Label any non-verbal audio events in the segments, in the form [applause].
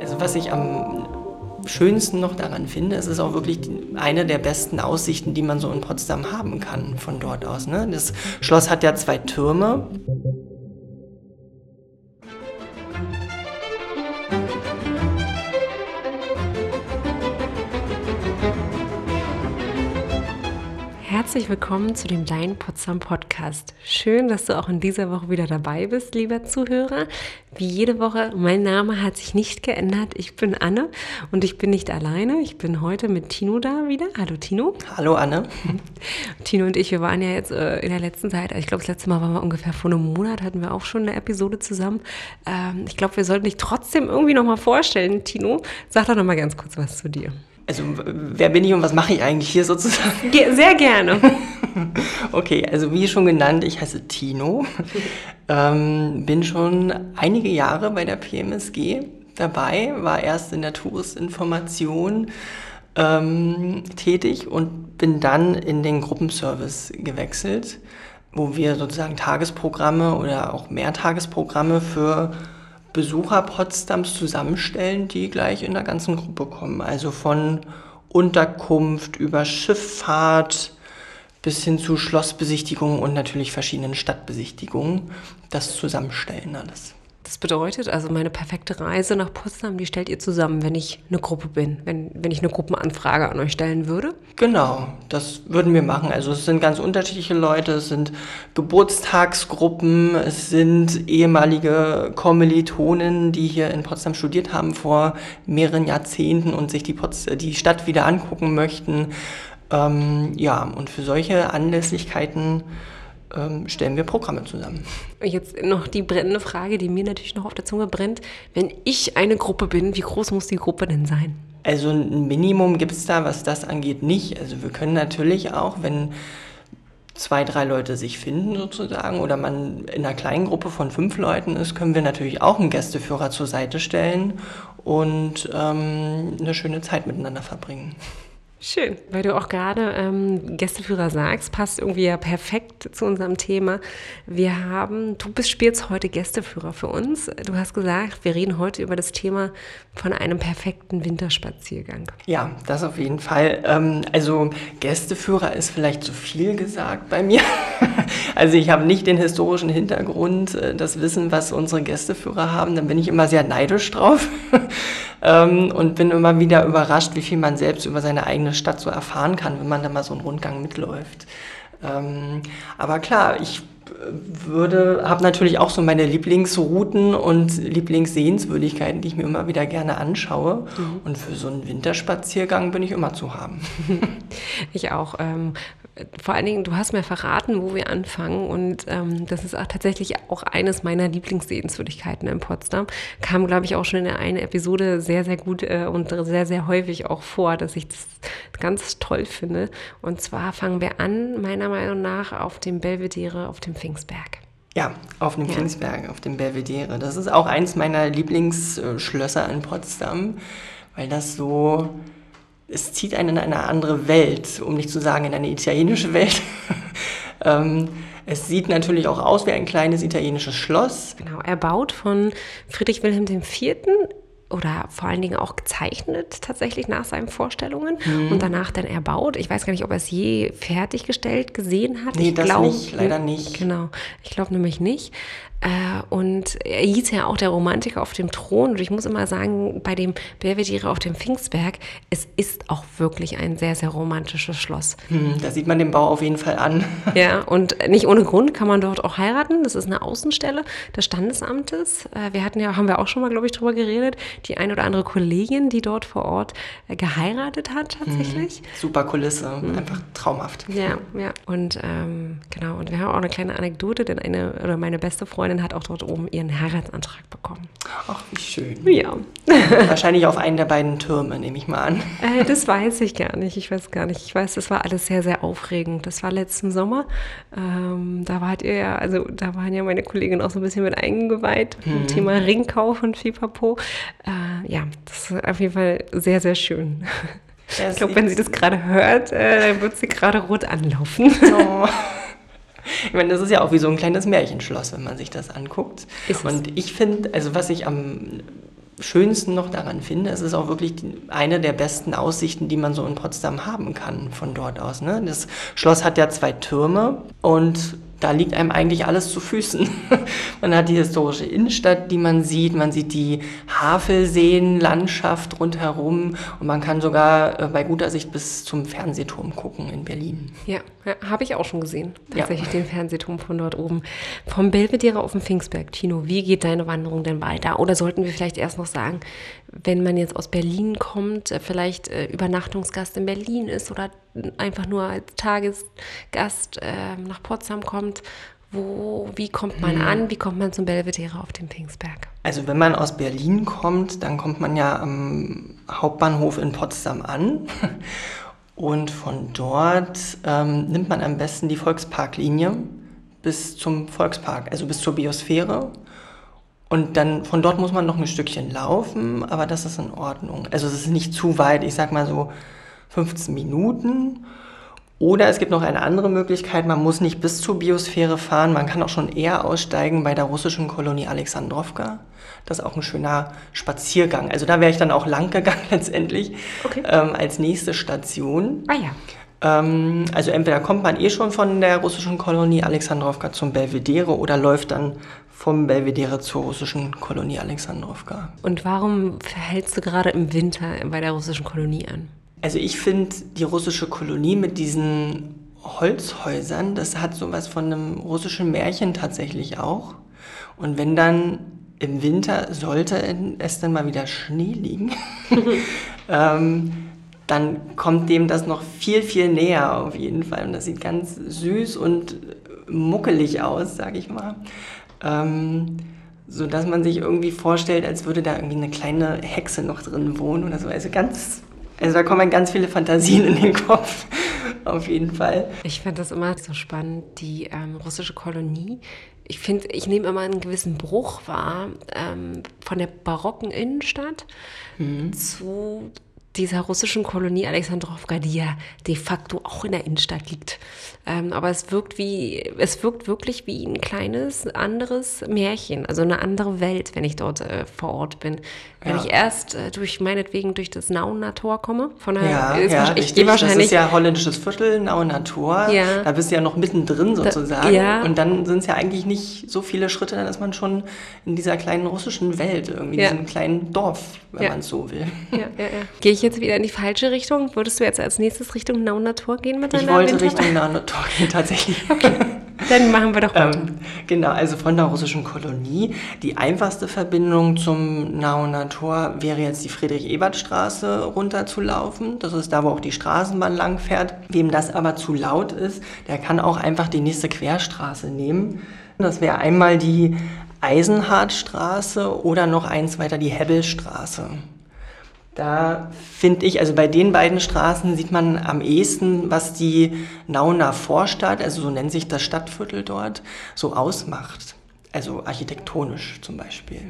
Also was ich am schönsten noch daran finde, es ist auch wirklich eine der besten Aussichten, die man so in Potsdam haben kann von dort aus. Ne? Das Schloss hat ja zwei Türme. Herzlich willkommen zu dem Dein Potsdam Podcast. Schön, dass du auch in dieser Woche wieder dabei bist, lieber Zuhörer. Wie jede Woche, mein Name hat sich nicht geändert. Ich bin Anne und ich bin nicht alleine. Ich bin heute mit Tino da wieder. Hallo Tino. Hallo Anne. [laughs] Tino und ich, wir waren ja jetzt äh, in der letzten Zeit, ich glaube das letzte Mal waren wir ungefähr vor einem Monat, hatten wir auch schon eine Episode zusammen. Ähm, ich glaube, wir sollten dich trotzdem irgendwie nochmal vorstellen. Tino, sag doch nochmal ganz kurz was zu dir. Also, wer bin ich und was mache ich eigentlich hier sozusagen? Sehr gerne. [laughs] okay, also wie schon genannt, ich heiße Tino, ähm, bin schon einige Jahre bei der PMSG dabei, war erst in der Touristinformation ähm, tätig und bin dann in den Gruppenservice gewechselt, wo wir sozusagen Tagesprogramme oder auch Mehrtagesprogramme für Besucher Potsdams zusammenstellen, die gleich in der ganzen Gruppe kommen. Also von Unterkunft über Schifffahrt bis hin zu Schlossbesichtigungen und natürlich verschiedenen Stadtbesichtigungen. Das Zusammenstellen alles. Das bedeutet also, meine perfekte Reise nach Potsdam, die stellt ihr zusammen, wenn ich eine Gruppe bin, wenn, wenn ich eine Gruppenanfrage an euch stellen würde? Genau, das würden wir machen. Also es sind ganz unterschiedliche Leute, es sind Geburtstagsgruppen, es sind ehemalige Kommilitonen, die hier in Potsdam studiert haben vor mehreren Jahrzehnten und sich die, Pots die Stadt wieder angucken möchten. Ähm, ja, und für solche Anlässlichkeiten ähm, stellen wir Programme zusammen. Jetzt noch die brennende Frage, die mir natürlich noch auf der Zunge brennt. Wenn ich eine Gruppe bin, wie groß muss die Gruppe denn sein? Also ein Minimum gibt es da, was das angeht, nicht. Also wir können natürlich auch, wenn zwei, drei Leute sich finden sozusagen oder man in einer kleinen Gruppe von fünf Leuten ist, können wir natürlich auch einen Gästeführer zur Seite stellen und ähm, eine schöne Zeit miteinander verbringen. Schön, weil du auch gerade ähm, Gästeführer sagst, passt irgendwie ja perfekt zu unserem Thema. Wir haben, du bist spielst heute Gästeführer für uns. Du hast gesagt, wir reden heute über das Thema von einem perfekten Winterspaziergang. Ja, das auf jeden Fall. Ähm, also Gästeführer ist vielleicht zu viel gesagt bei mir. [laughs] also ich habe nicht den historischen Hintergrund, äh, das Wissen, was unsere Gästeführer haben. Dann bin ich immer sehr neidisch drauf ähm, und bin immer wieder überrascht, wie viel man selbst über seine eigene Stadt so erfahren kann, wenn man da mal so einen Rundgang mitläuft. Ähm, aber klar, ich würde, habe natürlich auch so meine Lieblingsrouten und Lieblingssehenswürdigkeiten, die ich mir immer wieder gerne anschaue. Mhm. Und für so einen Winterspaziergang bin ich immer zu haben. [laughs] Ich auch. Ähm, vor allen Dingen, du hast mir verraten, wo wir anfangen. Und ähm, das ist auch tatsächlich auch eines meiner Lieblingssehenswürdigkeiten in Potsdam. Kam, glaube ich, auch schon in der einen Episode sehr, sehr gut äh, und sehr, sehr häufig auch vor, dass ich das ganz toll finde. Und zwar fangen wir an, meiner Meinung nach, auf dem Belvedere, auf dem Pfingstberg. Ja, auf dem ja. Auf dem Belvedere. Das ist auch eins meiner Lieblingsschlösser in Potsdam, weil das so es zieht einen in eine andere Welt, um nicht zu sagen in eine italienische Welt. [laughs] ähm, es sieht natürlich auch aus wie ein kleines italienisches Schloss. Genau, erbaut von Friedrich Wilhelm IV oder vor allen Dingen auch gezeichnet tatsächlich nach seinen Vorstellungen mhm. und danach dann erbaut. Ich weiß gar nicht, ob er es je fertiggestellt gesehen hat. Nee, ich das glaub, nicht, leider nicht. Genau, ich glaube nämlich nicht. Äh, und er hieß ja auch der Romantiker auf dem Thron. Und ich muss immer sagen, bei dem Belvedere auf dem Pfingstberg, es ist auch wirklich ein sehr, sehr romantisches Schloss. Hm, da sieht man den Bau auf jeden Fall an. Ja, und nicht ohne Grund kann man dort auch heiraten. Das ist eine Außenstelle des Standesamtes. Äh, wir hatten ja, haben wir auch schon mal, glaube ich, drüber geredet, die ein oder andere Kollegin, die dort vor Ort äh, geheiratet hat tatsächlich. Mhm. Super Kulisse, mhm. einfach traumhaft. Ja, ja. Und ähm, genau, und wir haben auch eine kleine Anekdote, denn eine oder meine beste Freundin Freundin hat auch dort oben ihren Heiratsantrag bekommen. Ach, wie schön. Ja. [laughs] Wahrscheinlich auf einen der beiden Türme, nehme ich mal an. Äh, das weiß ich gar nicht. Ich weiß gar nicht. Ich weiß, das war alles sehr, sehr aufregend. Das war letzten Sommer. Ähm, da wart ihr ja, also da waren ja meine Kolleginnen auch so ein bisschen mit eingeweiht mhm. Thema Ringkauf und Fipapo. Äh, ja, das ist auf jeden Fall sehr, sehr schön. Ja, ich glaube, wenn sie das gerade hört, äh, dann wird sie gerade rot anlaufen. Oh. [laughs] Ich meine, das ist ja auch wie so ein kleines Märchenschloss, wenn man sich das anguckt. Ist und ich finde, also was ich am Schönsten noch daran finde, es ist auch wirklich eine der besten Aussichten, die man so in Potsdam haben kann von dort aus. Ne? Das Schloss hat ja zwei Türme und da liegt einem eigentlich alles zu Füßen. [laughs] man hat die historische Innenstadt, die man sieht, man sieht die Havelseen-Landschaft rundherum und man kann sogar äh, bei guter Sicht bis zum Fernsehturm gucken in Berlin. Ja, ja habe ich auch schon gesehen, tatsächlich ja. den Fernsehturm von dort oben. Vom Belvedere auf den Pfingstberg, Tino, wie geht deine Wanderung denn weiter? Oder sollten wir vielleicht erst noch sagen, wenn man jetzt aus Berlin kommt, äh, vielleicht äh, Übernachtungsgast in Berlin ist oder einfach nur als Tagesgast äh, nach Potsdam kommt, wo, wie kommt man hm. an, wie kommt man zum Belvedere auf dem Pfingstberg? Also wenn man aus Berlin kommt, dann kommt man ja am Hauptbahnhof in Potsdam an [laughs] und von dort ähm, nimmt man am besten die Volksparklinie bis zum Volkspark, also bis zur Biosphäre und dann von dort muss man noch ein Stückchen laufen, aber das ist in Ordnung. Also es ist nicht zu weit, ich sag mal so 15 Minuten. Oder es gibt noch eine andere Möglichkeit, man muss nicht bis zur Biosphäre fahren, man kann auch schon eher aussteigen bei der russischen Kolonie Alexandrowka. Das ist auch ein schöner Spaziergang. Also da wäre ich dann auch lang gegangen [laughs] letztendlich okay. ähm, als nächste Station. Ah ja. Ähm, also entweder kommt man eh schon von der russischen Kolonie Alexandrowka zum Belvedere oder läuft dann vom Belvedere zur russischen Kolonie Alexandrowka. Und warum verhältst du gerade im Winter bei der russischen Kolonie an? Also ich finde die russische Kolonie mit diesen Holzhäusern, das hat sowas von einem russischen Märchen tatsächlich auch. Und wenn dann im Winter sollte es dann mal wieder Schnee liegen, [laughs] ähm, dann kommt dem das noch viel, viel näher auf jeden Fall. Und das sieht ganz süß und muckelig aus, sag ich mal. Ähm, so dass man sich irgendwie vorstellt, als würde da irgendwie eine kleine Hexe noch drin wohnen oder so. Also ganz, also da kommen ganz viele Fantasien in den Kopf. Auf jeden Fall. Ich finde das immer so spannend, die ähm, russische Kolonie. Ich finde, ich nehme immer einen gewissen Bruch wahr ähm, von der barocken Innenstadt mhm. zu dieser russischen Kolonie Alexandrowka, die ja de facto auch in der Innenstadt liegt. Ähm, aber es wirkt wie, es wirkt wirklich wie ein kleines anderes Märchen, also eine andere Welt, wenn ich dort äh, vor Ort bin. Wenn ja. ich erst äh, durch meinetwegen durch das Nauener Tor komme, von der, ja, äh, ja, ich gehe wahrscheinlich. Das ist ja holländisches Viertel, Nauener Tor. Ja. Da bist du ja noch mittendrin sozusagen. Da, ja. Und dann sind es ja eigentlich nicht so viele Schritte, dann ist man schon in dieser kleinen russischen Welt, irgendwie, ja. diesem kleinen Dorf, wenn man es so will. Ja, ja, ja. Gehe ich jetzt wieder in die falsche Richtung? Würdest du jetzt als nächstes Richtung Nauener Tor gehen mit deiner Ich wollte Winter? Richtung Nauener Tor gehen, tatsächlich. Okay. [laughs] Dann machen wir doch weiter. Ähm, genau, also von der russischen Kolonie. Die einfachste Verbindung zum Nauener Tor wäre jetzt die Friedrich-Ebert-Straße runterzulaufen. Das ist da, wo auch die Straßenbahn langfährt. Wem das aber zu laut ist, der kann auch einfach die nächste Querstraße nehmen. Das wäre einmal die Eisenhardtstraße oder noch eins weiter die Hebbelstraße. Da finde ich, also bei den beiden Straßen sieht man am ehesten, was die Nauner Vorstadt, also so nennt sich das Stadtviertel dort, so ausmacht. Also architektonisch zum Beispiel.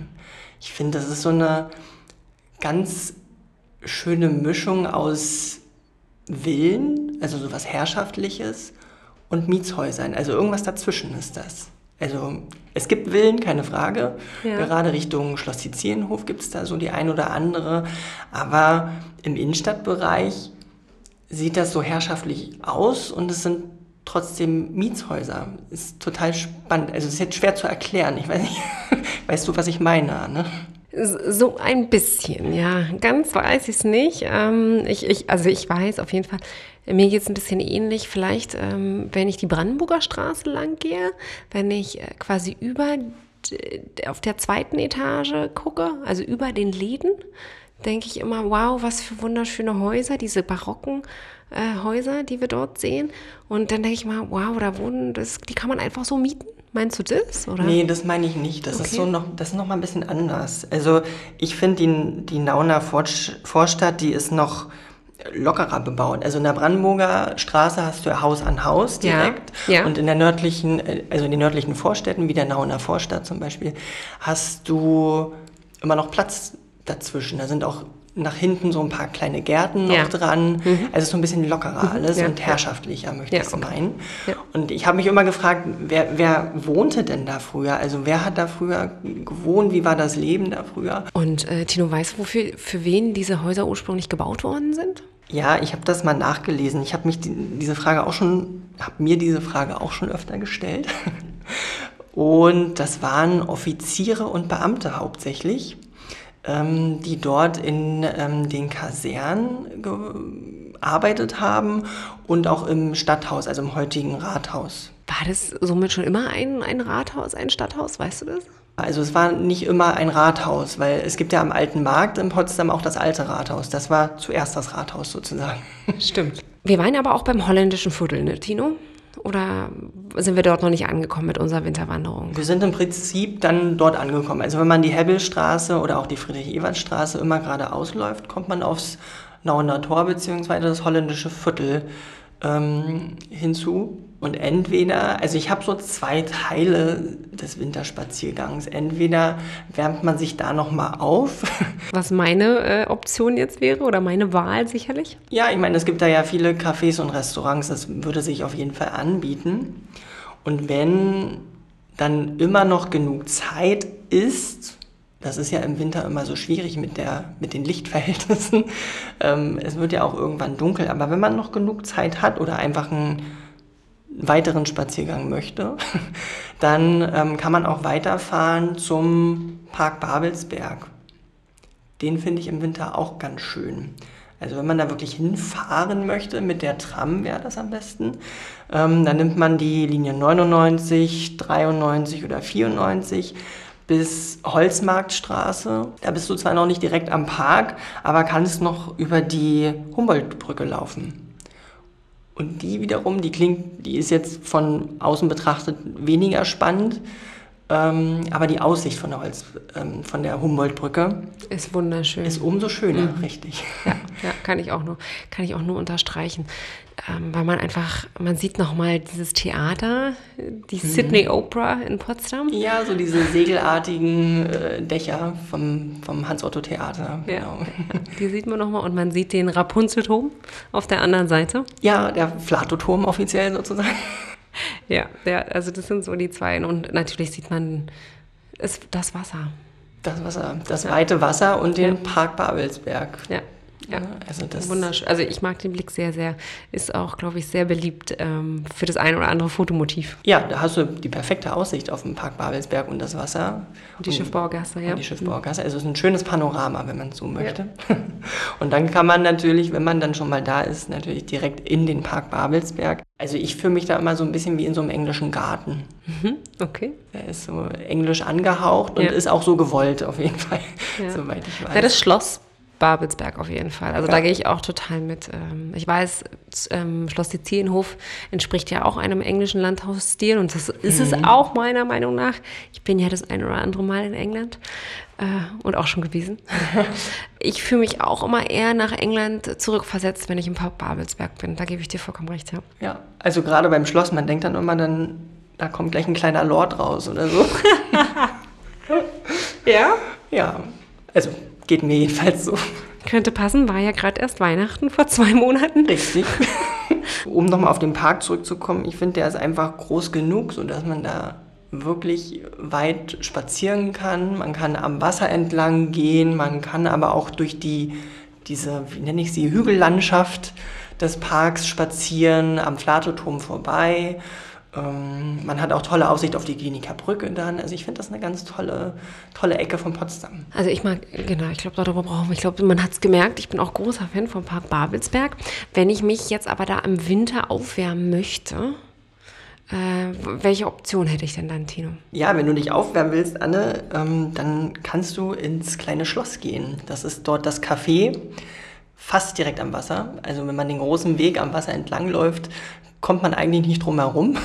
Ich finde, das ist so eine ganz schöne Mischung aus Villen, also so was Herrschaftliches, und Mietshäusern. Also irgendwas dazwischen ist das. Also es gibt Villen, keine Frage. Ja. Gerade Richtung Schloss Tizienhof gibt es da so die ein oder andere. Aber im Innenstadtbereich sieht das so herrschaftlich aus und es sind trotzdem Mietshäuser. Ist total spannend. Also es ist jetzt schwer zu erklären. Ich weiß nicht, [laughs] weißt du, was ich meine, ne? So ein bisschen, ja. Ganz weiß ich es nicht. Ähm, ich, ich, also ich weiß auf jeden Fall, mir geht es ein bisschen ähnlich. Vielleicht, ähm, wenn ich die Brandenburger Straße lang gehe, wenn ich äh, quasi über auf der zweiten Etage gucke, also über den Läden, denke ich immer, wow, was für wunderschöne Häuser, diese barocken äh, Häuser, die wir dort sehen. Und dann denke ich mal, wow, da wohnen, das, die kann man einfach so mieten. Meinst du das? Oder? Nee, das meine ich nicht. Das okay. ist so noch, das ist noch mal ein bisschen anders. Also ich finde die, die Nauner Vorstadt, die ist noch lockerer bebaut. Also in der Brandenburger Straße hast du Haus an Haus direkt. Ja, ja. Und in der nördlichen, äh, also in den nördlichen Vorstädten, wie der Nauener Vorstadt zum Beispiel, hast du immer noch Platz dazwischen. Da sind auch nach hinten so ein paar kleine Gärten noch Ja. dran. Also so ein bisschen lockerer alles Ja, und herrschaftlicher, möchte Ja, ich es okay. meinen. Und ich habe mich immer gefragt, wer, wer wohnte denn da früher? Also wer hat da früher gewohnt? Wie war das Leben da früher? Und äh, Tino, weißt du, wofür, für wen diese Häuser ursprünglich gebaut worden sind? Ja, ich habe das mal nachgelesen. Ich habe mich die, diese Frage auch schon, habe mir diese Frage auch schon öfter gestellt. [laughs] Und das waren Offiziere und Beamte hauptsächlich, ähm, die dort in ähm, den Kasernen gearbeitet haben und auch im Stadthaus, also im heutigen Rathaus. War das somit schon immer ein, ein Rathaus, ein Stadthaus, weißt du das? Also es war nicht immer ein Rathaus, weil es gibt ja am Alten Markt in Potsdam auch das alte Rathaus. Das war zuerst das Rathaus sozusagen. Stimmt. Wir waren aber auch beim holländischen Viertel, ne, Tino? Oder sind wir dort noch nicht angekommen mit unserer Winterwanderung? Wir sind im Prinzip dann dort angekommen. Also wenn man die Hebbelstraße oder auch die Friedrich-Ebert-Straße immer geradeaus läuft, kommt man aufs Nauener Tor bzw. das holländische Viertel ähm, hinzu. Und entweder, also ich habe so zwei Teile des Winterspaziergangs. Entweder wärmt man sich da nochmal auf. [laughs] Was meine äh, Option jetzt wäre oder meine Wahl sicherlich? ja, ich meine, es gibt da ja viele Cafés und Restaurants, das würde sich auf jeden Fall anbieten. Und wenn dann immer noch genug Zeit ist, das ist ja im Winter immer so schwierig mit, der, mit den Lichtverhältnissen. [laughs] Ähm, es wird ja auch irgendwann dunkel, aber wenn man noch genug Zeit hat oder einfach einen weiteren Spaziergang möchte, [laughs] dann ähm, kann man auch weiterfahren zum Park Babelsberg. Den finde ich im Winter auch ganz schön. Also wenn man da wirklich hinfahren möchte, mit der Tram wäre das am besten, ähm, dann nimmt man die Linie 99, 93 oder 94 bis Holzmarktstraße. Da bist du zwar noch nicht direkt am Park, aber kannst noch über die Humboldtbrücke laufen. Und die wiederum, die klingt, die ist jetzt von außen betrachtet weniger spannend, ähm, aber die Aussicht von der, Holz, ähm, von der Humboldtbrücke Ist wunderschön. ist umso schöner, richtig. ja, [laughs] ja, kann ich auch nur, kann ich auch nur unterstreichen. Ähm, weil man einfach, man sieht nochmal dieses Theater, die Sydney Opera in Potsdam. Ja, so diese segelartigen äh, Dächer vom, vom Hans-Otto-Theater. Ja, Genau. [laughs] die sieht man nochmal und man sieht den Rapunzelturm auf der anderen Seite. ja, der Flatoturm offiziell sozusagen. [laughs] Ja, der, also das sind so die zwei. Und natürlich sieht man es, das Wasser. Das Wasser, das weite Wasser und den Park Babelsberg. Ja, ja. Also das Wunderschön. Also ich mag den Blick sehr, sehr. Ist auch, glaube ich, sehr beliebt ähm, für das ein oder andere Fotomotiv. Ja, da hast du die perfekte Aussicht auf den Park Babelsberg und das Wasser. Und die Schiffbaugasse, ja. Und die Schiffbaugasse. Also es ist ein schönes Panorama, wenn man es so möchte. [laughs] Und dann kann man natürlich, wenn man dann schon mal da ist, natürlich direkt in den Park Babelsberg. Also ich fühle mich da immer so ein bisschen wie in so einem englischen Garten. Mhm, okay. Der ist so englisch angehaucht und Ja. ist auch so gewollt auf jeden Fall, Ja. [laughs] soweit ich weiß. Ja, das Schloss Babelsberg auf jeden Fall. Also Ja. da gehe ich auch total mit. Ähm, Ich weiß, ähm, Schloss Sizilienhof entspricht ja auch einem englischen Landhausstil und das ist es auch meiner Meinung nach. Ich bin ja das ein oder andere Mal in England äh, und auch schon gewesen. [laughs] ich fühle mich auch immer eher nach England zurückversetzt, wenn ich im Park Babelsberg bin. Da gebe ich dir vollkommen recht, ja. ja, also gerade beim Schloss, man denkt dann immer, dann, da kommt gleich ein kleiner Lord raus oder so. [laughs] [laughs] Ja? Ja, also geht mir jedenfalls so. Könnte passen, war ja gerade erst Weihnachten vor zwei Monaten. Richtig. um nochmal auf den Park zurückzukommen, ich finde, der ist einfach groß genug, sodass man da wirklich weit spazieren kann. Man kann am Wasser entlang gehen, man kann aber auch durch die, diese, wie nenne ich sie, Hügellandschaft des Parks spazieren, am Flatoturm vorbei. Ähm, man hat auch tolle Aussicht auf die Kliniker Brücke dann. Also ich finde das eine ganz tolle, tolle Ecke von Potsdam. Also ich mag, genau, ich glaube, darüber brauchen wir, ich glaube, man hat es gemerkt, ich bin auch großer Fan vom Park Babelsberg. Wenn ich mich jetzt aber da im Winter aufwärmen möchte, äh, welche Option hätte ich denn dann, Tino? Ja, wenn du dich aufwärmen willst, Anne, ähm, dann kannst du ins kleine Schloss gehen. Das ist dort das Café, fast direkt am Wasser. Also wenn man den großen Weg am Wasser entlang läuft, kommt man eigentlich nicht drum herum.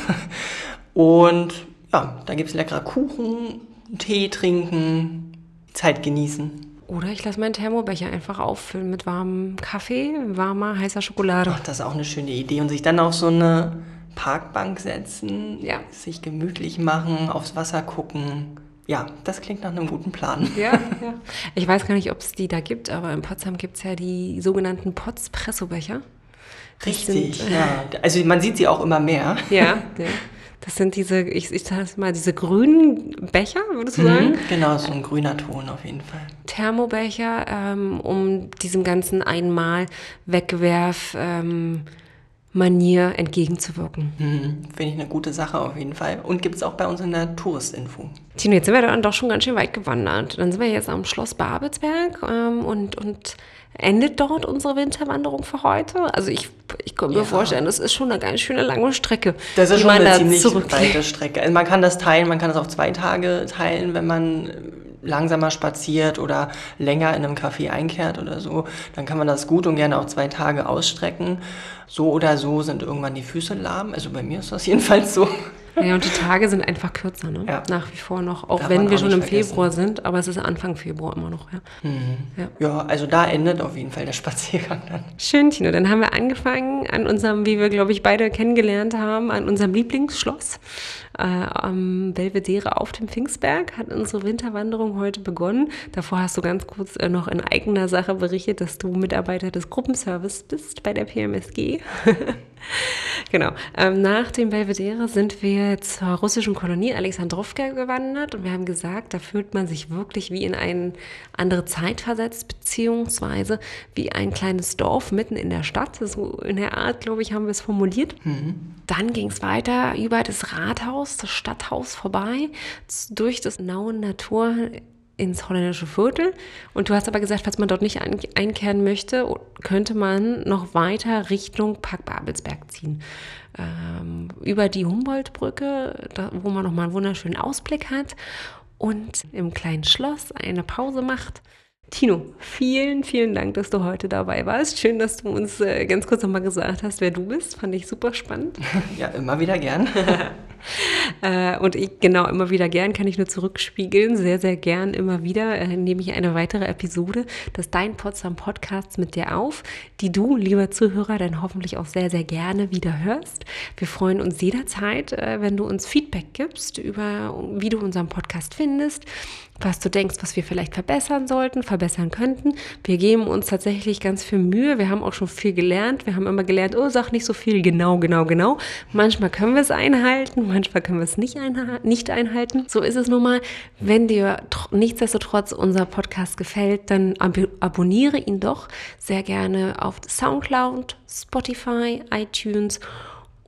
Und ja, da gibt es leckerer Kuchen, Tee trinken, Zeit genießen. Oder ich lasse meinen Thermobecher einfach auffüllen mit warmem Kaffee, warmer, heißer Schokolade. Ach, das ist auch eine schöne Idee. Und sich dann auf so eine Parkbank setzen, Ja. sich gemütlich machen, aufs Wasser gucken. ja, das klingt nach einem guten Plan. Ja, ja. Ich weiß gar nicht, ob es die da gibt, aber in Potsdam gibt es ja die sogenannten Potspressobecher. Richtig, sind, ja. Also man sieht sie auch immer mehr. Ja, [laughs] ja. Das sind diese, ich, ich sag mal, diese grünen Becher, würdest du sagen? Mhm, genau, so ein grüner Ton auf jeden Fall. Thermobecher, ähm, um diesem ganzen einmal Wegwerf. Ähm, Manier entgegenzuwirken. Hm, Finde ich eine gute Sache auf jeden Fall. Und gibt es auch bei uns in der Touristinfo. Tino, jetzt sind wir dann doch schon ganz schön weit gewandert. Dann sind wir jetzt am Schloss Babelsberg ähm, und, und endet dort unsere Winterwanderung für heute? Also ich, ich kann mir ja. vorstellen, das ist schon eine ganz schöne lange Strecke. Das ist schon eine da ziemlich weite [laughs] Strecke. Also man kann das teilen, man kann das auf zwei Tage teilen, wenn man langsamer spaziert oder länger in einem Café einkehrt oder so, dann kann man das gut und gerne auch zwei Tage ausstrecken. So oder so sind irgendwann die Füße lahm. Also bei mir ist das [laughs] jedenfalls so. Ja, und die Tage sind einfach kürzer, ne? Ja. Nach wie vor noch. Auch Darf wenn wir auch schon im vergessen. Februar sind, aber es ist Anfang Februar immer noch, ja. Mhm. ja. Ja, also da endet auf jeden Fall der Spaziergang dann. Schön, Tino. Dann haben wir angefangen an unserem, wie wir, glaube ich, beide kennengelernt haben, an unserem Lieblingsschloss äh, am Belvedere auf dem Pfingstberg. Hat unsere Winterwanderung heute begonnen. Davor hast du ganz kurz äh, noch in eigener Sache berichtet, dass du Mitarbeiter des Gruppenservice bist bei der PMSG. [laughs] genau. Ähm, nach dem Belvedere sind wir zur russischen Kolonie Alexandrowka gewandert und wir haben gesagt, da fühlt man sich wirklich wie in eine andere Zeit versetzt, beziehungsweise wie ein kleines Dorf mitten in der Stadt. So in der Art, glaube ich, haben wir es formuliert. Mhm. Dann ging es weiter über das Rathaus, das Stadthaus vorbei, durch das naue Natur ins holländische Viertel. Und du hast aber gesagt, falls man dort nicht einkehren möchte, könnte man noch weiter Richtung Park Babelsberg ziehen. Ähm, über die Humboldtbrücke, wo man nochmal einen wunderschönen Ausblick hat und im kleinen Schloss eine Pause macht. Tino, vielen, vielen Dank, dass du heute dabei warst. Schön, dass du uns äh, ganz kurz nochmal gesagt hast, wer du bist. Fand ich super spannend. [laughs] Ja, immer wieder gern. [laughs] Äh, und ich, genau, immer wieder gern kann ich nur zurückspiegeln. Sehr, sehr gern immer wieder äh, nehme ich eine weitere Episode des Dein Potsdam Podcasts mit dir auf, die du, lieber Zuhörer, dann hoffentlich auch sehr, sehr gerne wieder hörst. Wir freuen uns jederzeit, äh, wenn du uns Feedback gibst über, wie du unseren Podcast findest was du denkst, was wir vielleicht verbessern sollten, verbessern könnten. Wir geben uns tatsächlich ganz viel Mühe. Wir haben auch schon viel gelernt. Wir haben immer gelernt, oh, sag nicht so viel, genau, genau, genau. Manchmal können wir es einhalten, manchmal können wir es nicht, nicht einhalten. So ist es nun mal. Wenn dir nichtsdestotrotz unser Podcast gefällt, dann ab abonniere ihn doch sehr gerne auf Soundcloud, Spotify, iTunes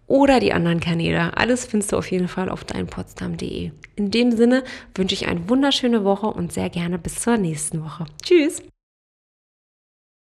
oder die anderen Kanäle. Alles findest du auf jeden Fall auf deinpotsdam.de. In dem Sinne wünsche ich eine wunderschöne Woche und sehr gerne bis zur nächsten Woche. Tschüss!